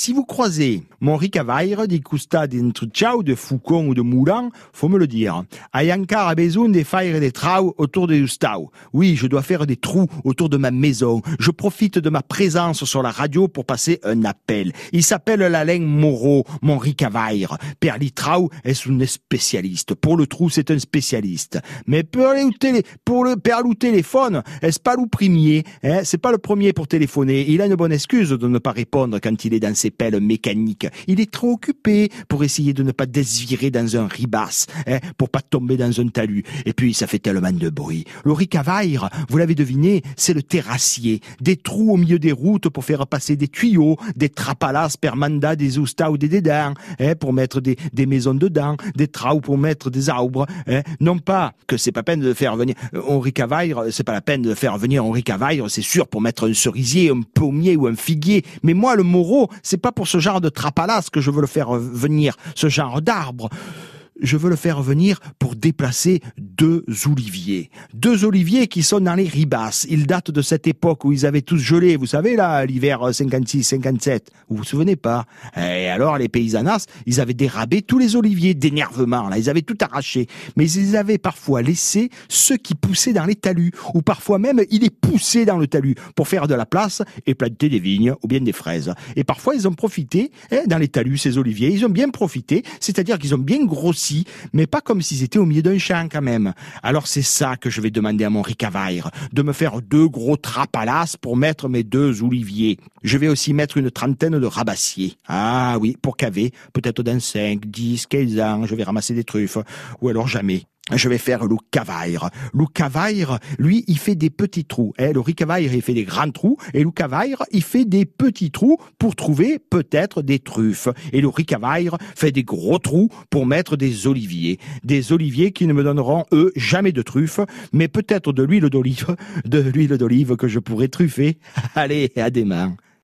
si vous croisez mon ricavaire di custa d'entrucciao, de Foucon ou de Moulin, faut me le dire. Hay a besoin de faire des trous autour de Ustao. Oui, je dois faire des trous autour de ma maison. Je profite de ma présence sur la radio pour passer un appel. Il s'appelle Lalain Moreau, mon ricavaire. Per trou est un spécialiste. Pour le trou, c'est un spécialiste. Mais pour, le, télé, pour le, per téléphone, est-ce pas le premier, hein? C'est pas le premier pour téléphoner. Il a une bonne excuse de ne pas répondre quand il est dans ses pelles mécaniques. Il est trop occupé pour essayer de ne pas désirer dans un ribas, hein, pour pas tomber dans un talus. Et puis, ça fait tellement de bruit. Le ricavaire, vous l'avez deviné, c'est le terrassier. Des trous au milieu des routes pour faire passer des tuyaux, des trapalas per mandat, des ousta ou des dédans, hein, pour mettre des, des maisons dedans, des trous pour mettre des arbres. Hein. Non pas que c'est pas peine de faire venir Henri Cavaire, c'est pas la peine de faire venir Henri Cavaire, c'est sûr, pour mettre un cerisier, un pommier ou un figuier. Mais moi, le moreau, c'est pas pour ce genre de trapalas que je veux le faire venir, ce genre d'arbre je veux le faire venir pour déplacer deux oliviers. Deux oliviers qui sont dans les ribasses. Ils datent de cette époque où ils avaient tous gelé, vous savez là, l'hiver 56-57. Vous vous souvenez pas? Et alors les paysannas, ils avaient dérabé tous les oliviers d'énervement, là, ils avaient tout arraché. Mais ils avaient parfois laissé ceux qui poussaient dans les talus, ou parfois même ils les poussaient dans le talus pour faire de la place et planter des vignes ou bien des fraises. Et parfois ils ont profité, hein, dans les talus, ces oliviers, ils ont bien profité, c'est-à-dire qu'ils ont bien grossi mais pas comme s'ils étaient au milieu d'un champ quand même. Alors c'est ça que je vais demander à mon ricavaire, de me faire deux gros trapalas pour mettre mes deux oliviers. Je vais aussi mettre une trentaine de rabassiers. Ah oui, pour caver, peut-être dans 5, 10, 15 ans, je vais ramasser des truffes, ou alors jamais je vais faire le cavaire. Le cavaire, lui, il fait des petits trous. Eh, le ricavaire, il fait des grands trous. Et le cavaire, il fait des petits trous pour trouver peut-être des truffes. Et le ricavaire fait des gros trous pour mettre des oliviers. Des oliviers qui ne me donneront, eux, jamais de truffes, mais peut-être de l'huile d'olive, de l'huile d'olive que je pourrais truffer. Allez, à des.